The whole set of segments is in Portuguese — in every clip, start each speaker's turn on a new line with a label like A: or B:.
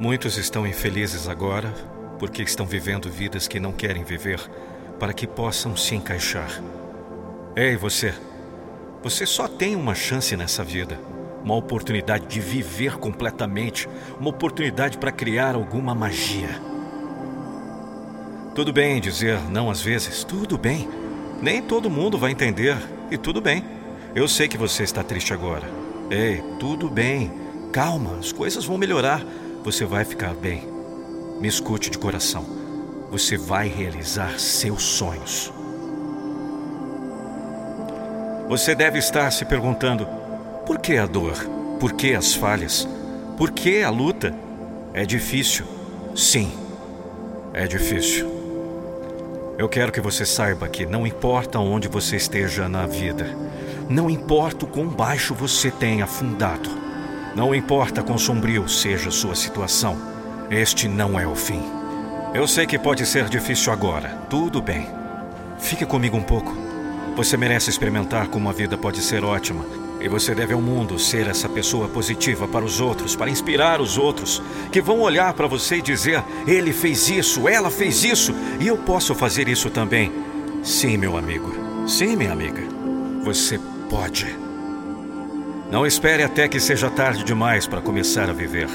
A: Muitos estão infelizes agora porque estão vivendo vidas que não querem viver para que possam se encaixar. Ei, você! Você só tem uma chance nessa vida. Uma oportunidade de viver completamente. Uma oportunidade para criar alguma magia. Tudo bem dizer não às vezes, tudo bem. Nem todo mundo vai entender, e tudo bem. Eu sei que você está triste agora. Ei, tudo bem. Calma, as coisas vão melhorar. Você vai ficar bem. Me escute de coração. Você vai realizar seus sonhos. Você deve estar se perguntando: por que a dor? Por que as falhas? Por que a luta? É difícil. Sim, é difícil. Eu quero que você saiba que não importa onde você esteja na vida, não importa o quão baixo você tenha afundado, não importa quão sombrio seja sua situação, este não é o fim. Eu sei que pode ser difícil agora, tudo bem. Fique comigo um pouco. Você merece experimentar como a vida pode ser ótima e você deve ao mundo ser essa pessoa positiva para os outros, para inspirar os outros, que vão olhar para você e dizer: ele fez isso, ela fez isso, e eu posso fazer isso também. Sim, meu amigo. Sim, minha amiga. Você pode. Não espere até que seja tarde demais para começar a viver.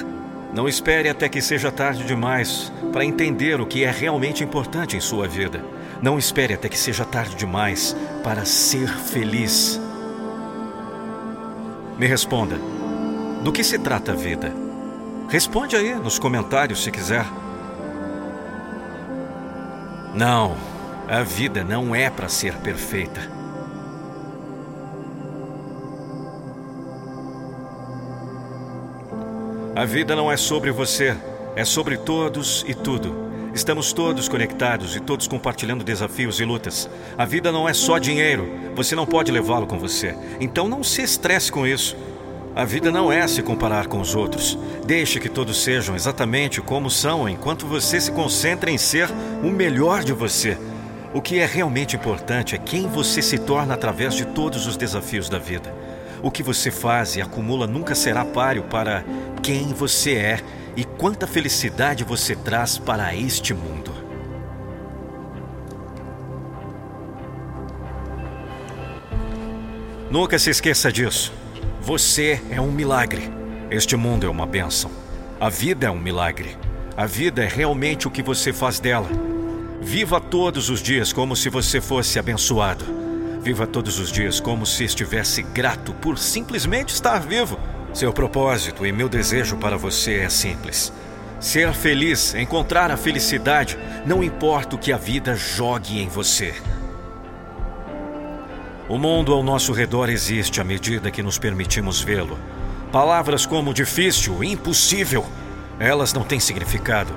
A: Não espere até que seja tarde demais para entender o que é realmente importante em sua vida. Não espere até que seja tarde demais para ser feliz. Me responda: do que se trata a vida? Responde aí nos comentários se quiser. Não, a vida não é para ser perfeita. A vida não é sobre você, é sobre todos e tudo. Estamos todos conectados e todos compartilhando desafios e lutas. A vida não é só dinheiro, você não pode levá-lo com você. Então não se estresse com isso. A vida não é se comparar com os outros. Deixe que todos sejam exatamente como são enquanto você se concentra em ser o melhor de você. O que é realmente importante é quem você se torna através de todos os desafios da vida. O que você faz e acumula nunca será páreo para quem você é e quanta felicidade você traz para este mundo. Nunca se esqueça disso. Você é um milagre. Este mundo é uma bênção. A vida é um milagre. A vida é realmente o que você faz dela. Viva todos os dias como se você fosse abençoado. Viva todos os dias como se estivesse grato por simplesmente estar vivo. Seu propósito e meu desejo para você é simples. Ser feliz, encontrar a felicidade, não importa o que a vida jogue em você. O mundo ao nosso redor existe à medida que nos permitimos vê-lo. Palavras como difícil, impossível, elas não têm significado.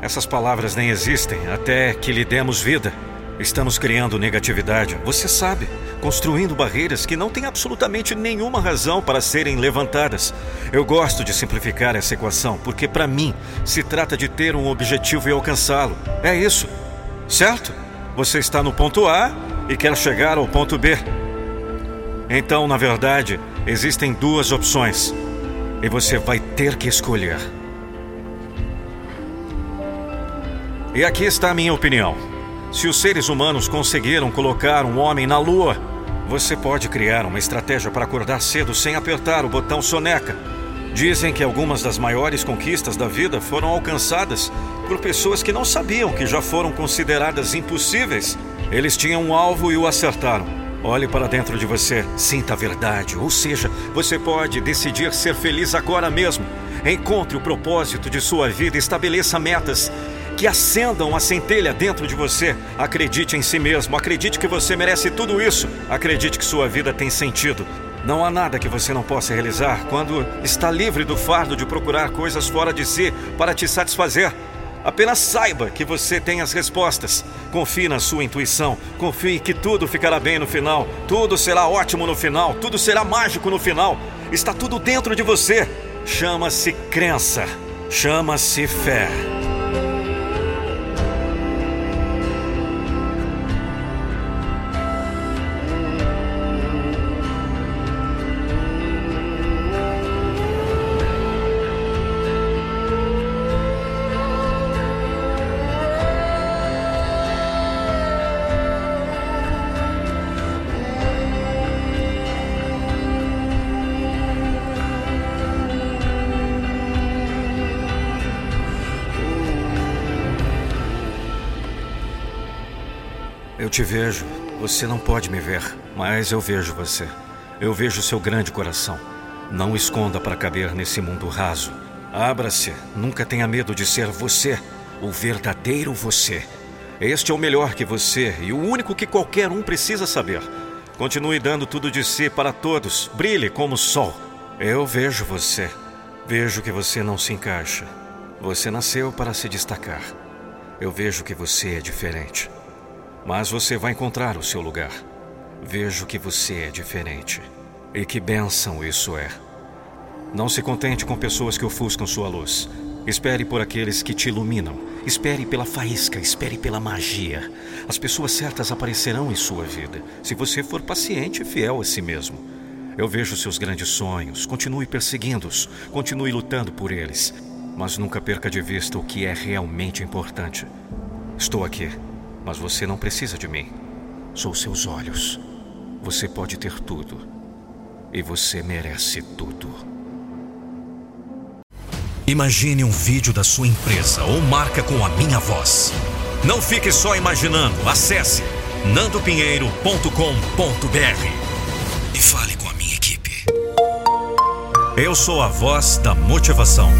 A: Essas palavras nem existem até que lhe demos vida. Estamos criando negatividade, você sabe, construindo barreiras que não têm absolutamente nenhuma razão para serem levantadas. Eu gosto de simplificar essa equação porque, para mim, se trata de ter um objetivo e alcançá-lo. É isso, certo? Você está no ponto A e quer chegar ao ponto B. Então, na verdade, existem duas opções e você vai ter que escolher. E aqui está a minha opinião. Se os seres humanos conseguiram colocar um homem na lua, você pode criar uma estratégia para acordar cedo sem apertar o botão soneca. Dizem que algumas das maiores conquistas da vida foram alcançadas por pessoas que não sabiam que já foram consideradas impossíveis. Eles tinham um alvo e o acertaram. Olhe para dentro de você, sinta a verdade, ou seja, você pode decidir ser feliz agora mesmo. Encontre o propósito de sua vida, estabeleça metas que acendam a centelha dentro de você. Acredite em si mesmo, acredite que você merece tudo isso, acredite que sua vida tem sentido. Não há nada que você não possa realizar quando está livre do fardo de procurar coisas fora de si para te satisfazer. Apenas saiba que você tem as respostas. Confie na sua intuição. Confie que tudo ficará bem no final. Tudo será ótimo no final. Tudo será mágico no final. Está tudo dentro de você. Chama-se crença. Chama-se fé. Eu te vejo. Você não pode me ver, mas eu vejo você. Eu vejo seu grande coração. Não esconda para caber nesse mundo raso. Abra-se. Nunca tenha medo de ser você, o verdadeiro você. Este é o melhor que você e o único que qualquer um precisa saber. Continue dando tudo de si para todos. Brilhe como o sol. Eu vejo você. Vejo que você não se encaixa. Você nasceu para se destacar. Eu vejo que você é diferente. Mas você vai encontrar o seu lugar. Vejo que você é diferente. E que bênção isso é. Não se contente com pessoas que ofuscam sua luz. Espere por aqueles que te iluminam. Espere pela faísca, espere pela magia. As pessoas certas aparecerão em sua vida, se você for paciente e fiel a si mesmo. Eu vejo seus grandes sonhos, continue persegui-los, continue lutando por eles, mas nunca perca de vista o que é realmente importante. Estou aqui, mas você não precisa de mim. Sou seus olhos. Você pode ter tudo. E você merece tudo.
B: Imagine um vídeo da sua empresa ou marca com a minha voz. Não fique só imaginando. Acesse nandopinheiro.com.br e fale com a minha equipe. Eu sou a voz da motivação.